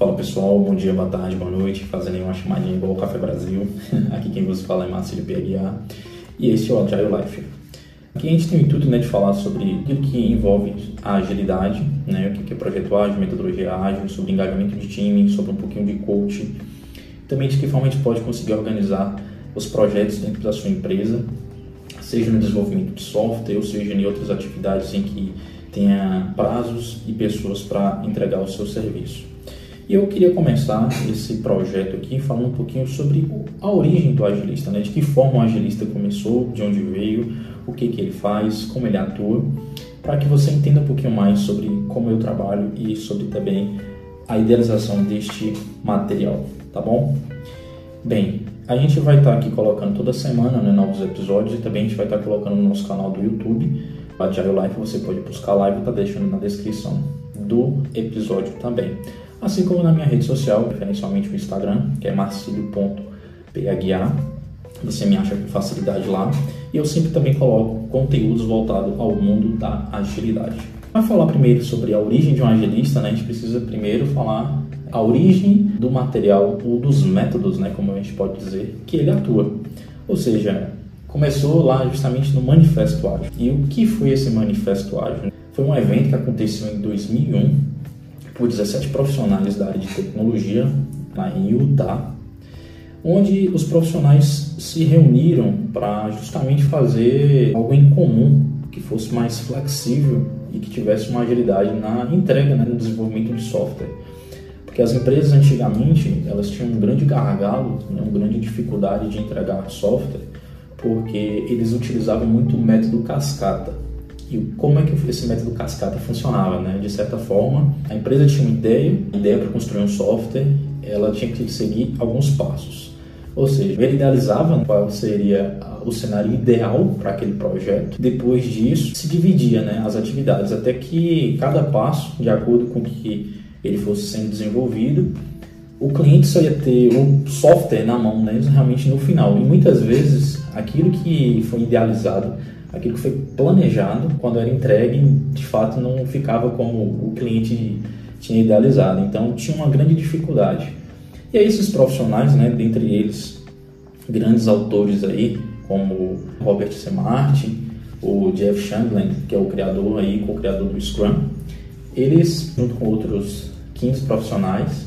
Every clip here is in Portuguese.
Fala pessoal, bom dia, boa tarde, boa noite, fazendo uma chamadinha igual o Café Brasil. Aqui quem vos fala é Márcio de PGA e este é o Agile Life. Aqui a gente tem o intuito né, de falar sobre aquilo que envolve a agilidade, né, o que é projeto ágil, metodologia ágil, sobre engajamento de time, sobre um pouquinho de coaching, também de que forma a gente pode conseguir organizar os projetos dentro da sua empresa, seja no desenvolvimento de software ou seja em outras atividades em que tenha prazos e pessoas para entregar o seu serviço. E eu queria começar esse projeto aqui falando um pouquinho sobre a origem do agilista, né? de que forma o agilista começou, de onde veio, o que, que ele faz, como ele atua, para que você entenda um pouquinho mais sobre como eu trabalho e sobre também a idealização deste material, tá bom? Bem, a gente vai estar aqui colocando toda semana né, novos episódios e também a gente vai estar colocando no nosso canal do YouTube, Agile Life, você pode buscar lá e tá deixando na descrição do episódio também assim como na minha rede social, preferencialmente o Instagram, que é marcilio.pha. Você me acha com facilidade lá. E eu sempre também coloco conteúdos voltados ao mundo da agilidade. Para falar primeiro sobre a origem de um agilista, né, a gente precisa primeiro falar a origem do material ou dos métodos, né, como a gente pode dizer, que ele atua. Ou seja, começou lá justamente no Manifesto Ágil. E o que foi esse Manifesto Ágil? Foi um evento que aconteceu em 2001 por 17 profissionais da área de tecnologia lá em Utah, onde os profissionais se reuniram para justamente fazer algo em comum que fosse mais flexível e que tivesse uma agilidade na entrega, né, no desenvolvimento de software. Porque as empresas antigamente elas tinham um grande gargalo, né, uma grande dificuldade de entregar software, porque eles utilizavam muito o método cascata e como é que esse método cascata funcionava, né? De certa forma, a empresa tinha uma ideia, ideia para construir um software, ela tinha que seguir alguns passos. Ou seja, ele idealizava qual seria o cenário ideal para aquele projeto. Depois disso, se dividia né, as atividades, até que cada passo, de acordo com que ele fosse sendo desenvolvido, o cliente só ia ter o software na mão, né, realmente no final. E muitas vezes, aquilo que foi idealizado aquilo que foi planejado, quando era entregue, de fato não ficava como o cliente tinha idealizado. Então tinha uma grande dificuldade. E aí esses profissionais, né, dentre eles grandes autores aí, como Robert C. Martin, o Jeff Chandler, que é o criador aí, co-criador do Scrum, eles, junto com outros 15 profissionais,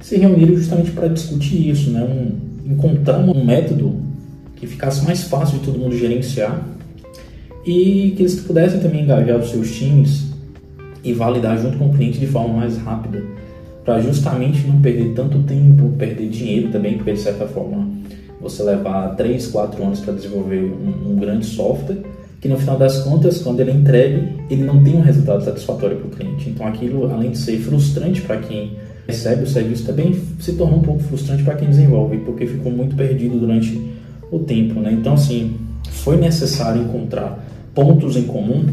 se reuniram justamente para discutir isso, né? Um, encontrar um método que ficasse mais fácil de todo mundo gerenciar e que eles pudessem também engajar os seus times e validar junto com o cliente de forma mais rápida, para justamente não perder tanto tempo, perder dinheiro também, porque de certa forma você levar 3, 4 anos para desenvolver um, um, grande software, que no final das contas, quando ele é entregue, ele não tem um resultado satisfatório para o cliente. Então aquilo, além de ser frustrante para quem recebe o serviço, também se tornou um pouco frustrante para quem desenvolve, porque ficou muito perdido durante o tempo. Né? Então, assim, foi necessário encontrar pontos em comum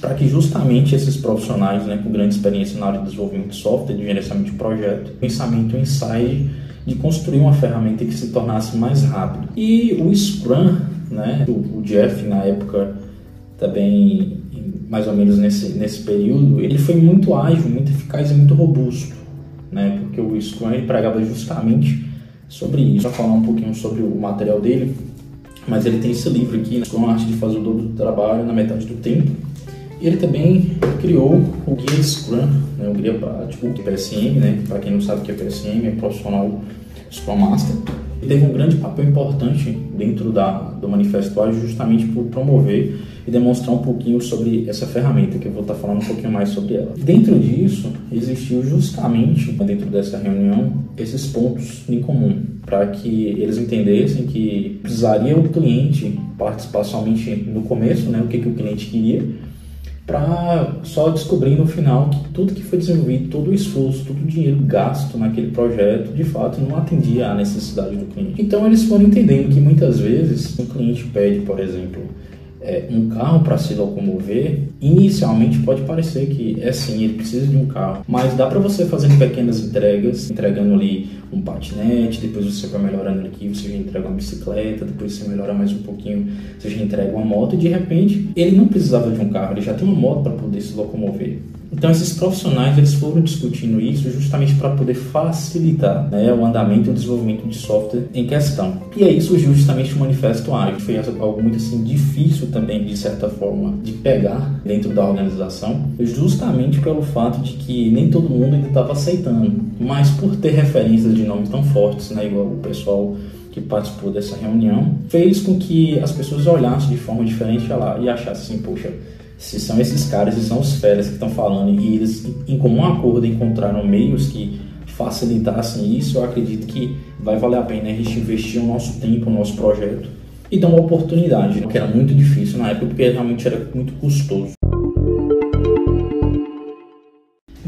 para que justamente esses profissionais né, com grande experiência na área de desenvolvimento de software, de gerenciamento de projeto, pensamento em ensaio de construir uma ferramenta que se tornasse mais rápido. E o Scrum, né, o Jeff na época também mais ou menos nesse, nesse período, ele foi muito ágil, muito eficaz e muito robusto, né, porque o Scrum ele pregava justamente sobre isso. Para falar um pouquinho sobre o material dele, mas ele tem esse livro aqui, né, com a arte de fazer o dobro do trabalho na metade do tempo. E ele também criou o guia Scrum, né, o guia prático, o PSM, né, para quem não sabe o que é PSM, é profissional Scrum Master. Ele teve um grande papel importante dentro da, do Manifesto justamente por promover e demonstrar um pouquinho sobre essa ferramenta, que eu vou estar falando um pouquinho mais sobre ela. Dentro disso, existiu justamente, dentro dessa reunião, esses pontos em comum, para que eles entendessem que precisaria o cliente participar somente no começo, né, o que, que o cliente queria, para só descobrir no final que tudo que foi desenvolvido, todo o esforço, todo o dinheiro gasto naquele projeto, de fato não atendia à necessidade do cliente. Então eles foram entendendo que muitas vezes o cliente pede, por exemplo, é, um carro para se locomover inicialmente pode parecer que é sim, ele precisa de um carro, mas dá para você fazer pequenas entregas, entregando ali um patinete, depois você vai melhorando aqui, você já entrega uma bicicleta, depois você melhora mais um pouquinho, você já entrega uma moto e de repente ele não precisava de um carro, ele já tem uma moto para poder se locomover. Então esses profissionais eles foram discutindo isso justamente para poder facilitar né, o andamento e o desenvolvimento de software em questão. E aí surgiu justamente o manifesto ágil, foi algo muito assim difícil também de certa forma de pegar dentro da organização, justamente pelo fato de que nem todo mundo ainda estava aceitando, mas por ter referências de nomes tão fortes, né, igual o pessoal que participou dessa reunião, fez com que as pessoas olhassem de forma diferente lá e achassem assim, poxa, se são esses caras, se são os feras que estão falando e eles em comum acordo encontraram meios que facilitassem isso, eu acredito que vai valer a pena a gente investir o nosso tempo, o nosso projeto e dar uma oportunidade, que era muito difícil na época porque realmente era muito custoso.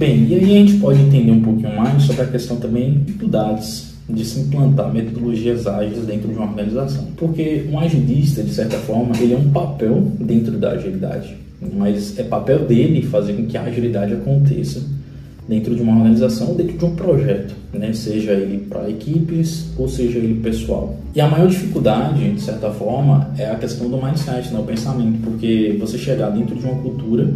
Bem, e aí a gente pode entender um pouquinho mais sobre a questão também de dificuldades de se implantar metodologias ágeis dentro de uma organização. Porque um agilista, de certa forma, ele é um papel dentro da agilidade mas é papel dele fazer com que a agilidade aconteça dentro de uma organização dentro de um projeto, né? seja ele para equipes ou seja ele pessoal. E a maior dificuldade, de certa forma, é a questão do mindset, né? o pensamento, porque você chegar dentro de uma cultura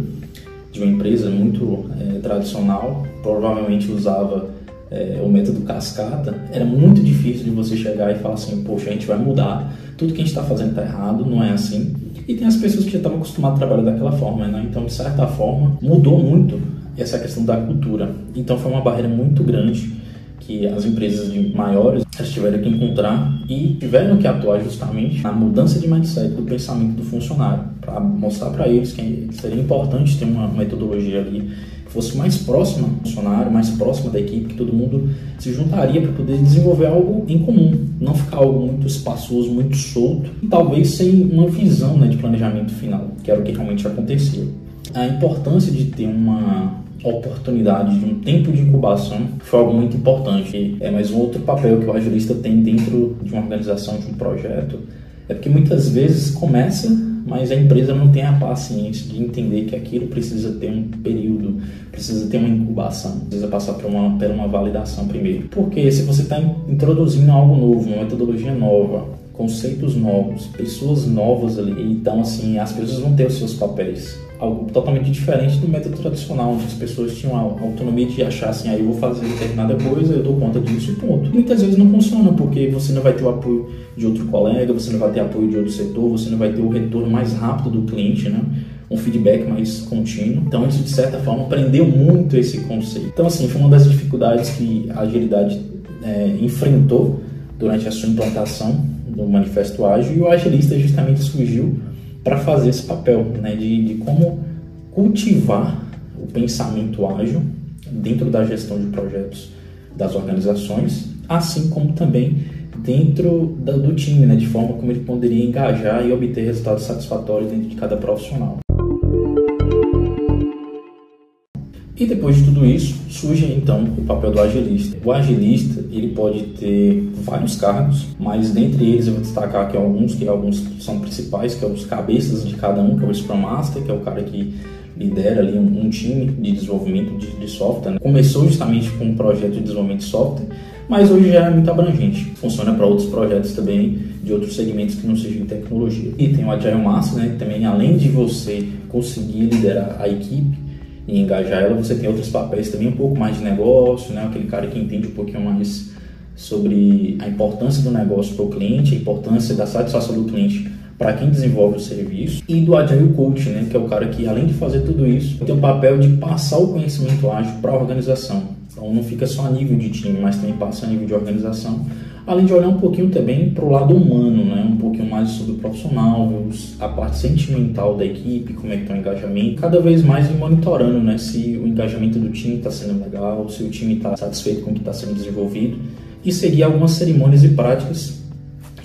de uma empresa muito é, tradicional, provavelmente usava é, o método cascata, era muito difícil de você chegar e falar assim, poxa, a gente vai mudar, tudo que a gente está fazendo está errado, não é assim. E tem as pessoas que já estavam acostumadas a trabalhar daquela forma, né? Então, de certa forma, mudou muito essa questão da cultura. Então, foi uma barreira muito grande que as empresas maiores tiveram que encontrar e tiveram que atuar justamente na mudança de mindset do pensamento do funcionário para mostrar para eles que seria importante ter uma metodologia ali fosse mais próxima do funcionário, mais próxima da equipe, que todo mundo se juntaria para poder desenvolver algo em comum, não ficar algo muito espaçoso, muito solto, e talvez sem uma visão né, de planejamento final, que era o que realmente aconteceu. A importância de ter uma oportunidade de um tempo de incubação foi algo muito importante. É mais um outro papel que o agilista tem dentro de uma organização, de um projeto, é porque muitas vezes começa mas a empresa não tem a paciência de entender que aquilo precisa ter um período, precisa ter uma incubação, precisa passar por uma, por uma validação primeiro. Porque se você está introduzindo algo novo, uma metodologia nova, conceitos novos, pessoas novas ali, então assim, as pessoas vão ter os seus papéis algo totalmente diferente do método tradicional, onde as pessoas tinham a autonomia de achar assim, aí ah, eu vou fazer determinada coisa, eu dou conta disso e ponto. E muitas vezes não funciona, porque você não vai ter o apoio de outro colega, você não vai ter apoio de outro setor, você não vai ter o retorno mais rápido do cliente, né? um feedback mais contínuo. Então, isso, de certa forma, aprendeu muito esse conceito. Então, assim, foi uma das dificuldades que a agilidade é, enfrentou durante a sua implantação do Manifesto Ágil, e o agilista justamente surgiu para fazer esse papel, né, de, de como cultivar o pensamento ágil dentro da gestão de projetos das organizações, assim como também dentro do time, né, de forma como ele poderia engajar e obter resultados satisfatórios dentro de cada profissional. E depois de tudo isso, surge então o papel do agilista. O agilista, ele pode ter vários cargos, mas dentre eles eu vou destacar aqui alguns, que alguns são principais, que é os cabeças de cada um, que é o Scrum Master, que é o cara que lidera ali um, um time de desenvolvimento de, de software. Né? Começou justamente com um projeto de desenvolvimento de software, mas hoje já é muito abrangente. Funciona para outros projetos também de outros segmentos que não sejam tecnologia. E tem o Agile Master, né, que também além de você conseguir liderar a equipe, e engajar ela, você tem outros papéis também, um pouco mais de negócio, né? aquele cara que entende um pouquinho mais sobre a importância do negócio para o cliente, a importância da satisfação do cliente para quem desenvolve o serviço, e do Agile Coach, né? que é o cara que, além de fazer tudo isso, tem o papel de passar o conhecimento ágil para a organização. Então não fica só a nível de time, mas também passa a nível de organização além de olhar um pouquinho também para o lado humano, né? um pouquinho mais sobre o profissional, a parte sentimental da equipe, como é que está o engajamento, cada vez mais monitorando né? se o engajamento do time está sendo legal, se o time está satisfeito com o que está sendo desenvolvido e seguir algumas cerimônias e práticas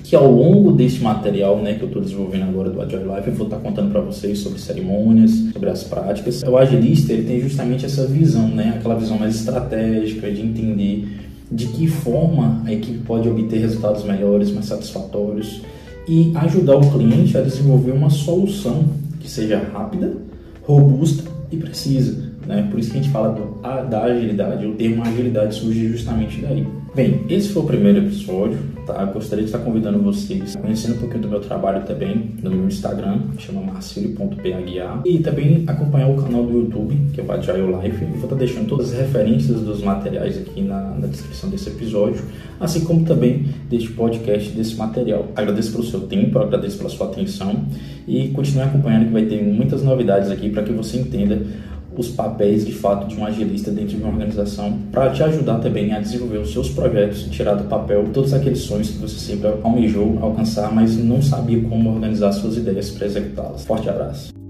que ao longo deste material né, que eu estou desenvolvendo agora do Agile Life, eu vou estar tá contando para vocês sobre cerimônias, sobre as práticas. O agilista ele tem justamente essa visão, né, aquela visão mais estratégica de entender de que forma a equipe pode obter resultados melhores, mais satisfatórios e ajudar o cliente a desenvolver uma solução que seja rápida, robusta e precisa. Né? Por isso que a gente fala do, da agilidade. O termo agilidade surge justamente daí. Bem, esse foi o primeiro episódio. Tá? Eu gostaria de estar convidando vocês a conhecer um pouquinho do meu trabalho também no meu Instagram, chama marcilio.paguiar, e também acompanhar o canal do YouTube, que é o Agile Life. Eu vou estar deixando todas as referências dos materiais aqui na, na descrição desse episódio, assim como também deste podcast, desse material. Agradeço pelo seu tempo, agradeço pela sua atenção e continue acompanhando que vai ter muitas novidades aqui para que você entenda os papéis de fato de um agilista dentro de uma organização para te ajudar também a desenvolver os seus projetos, tirar do papel todos aqueles sonhos que você sempre almejou alcançar, mas não sabia como organizar suas ideias para executá-las. Forte abraço.